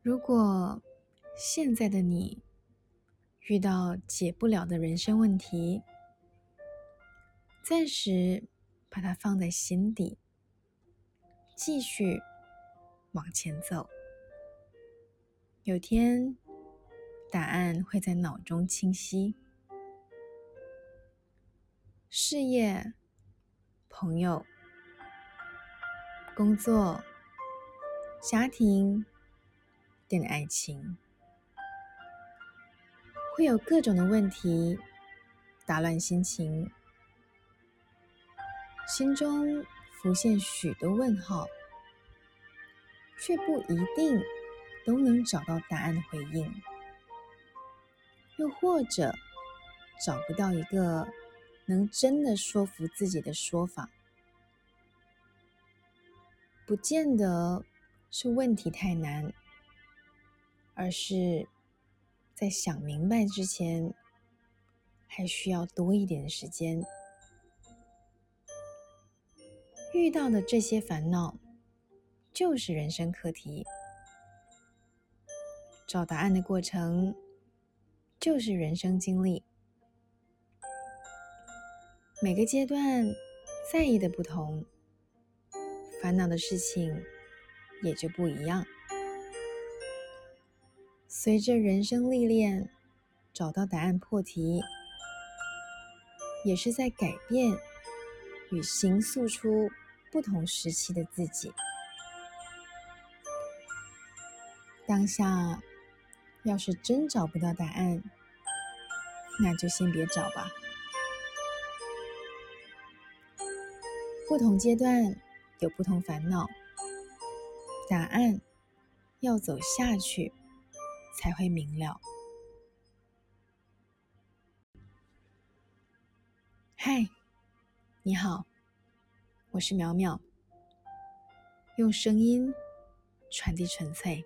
如果现在的你遇到解不了的人生问题，暂时把它放在心底，继续往前走。有天，答案会在脑中清晰。事业、朋友、工作、家庭、跟爱情，会有各种的问题打乱心情，心中浮现许多问号，却不一定都能找到答案的回应，又或者找不到一个。能真的说服自己的说法，不见得是问题太难，而是在想明白之前，还需要多一点时间。遇到的这些烦恼，就是人生课题。找答案的过程，就是人生经历。每个阶段在意的不同，烦恼的事情也就不一样。随着人生历练，找到答案破题，也是在改变与形塑出不同时期的自己。当下要是真找不到答案，那就先别找吧。不同阶段有不同烦恼，答案要走下去才会明了。嗨，你好，我是淼淼，用声音传递纯粹。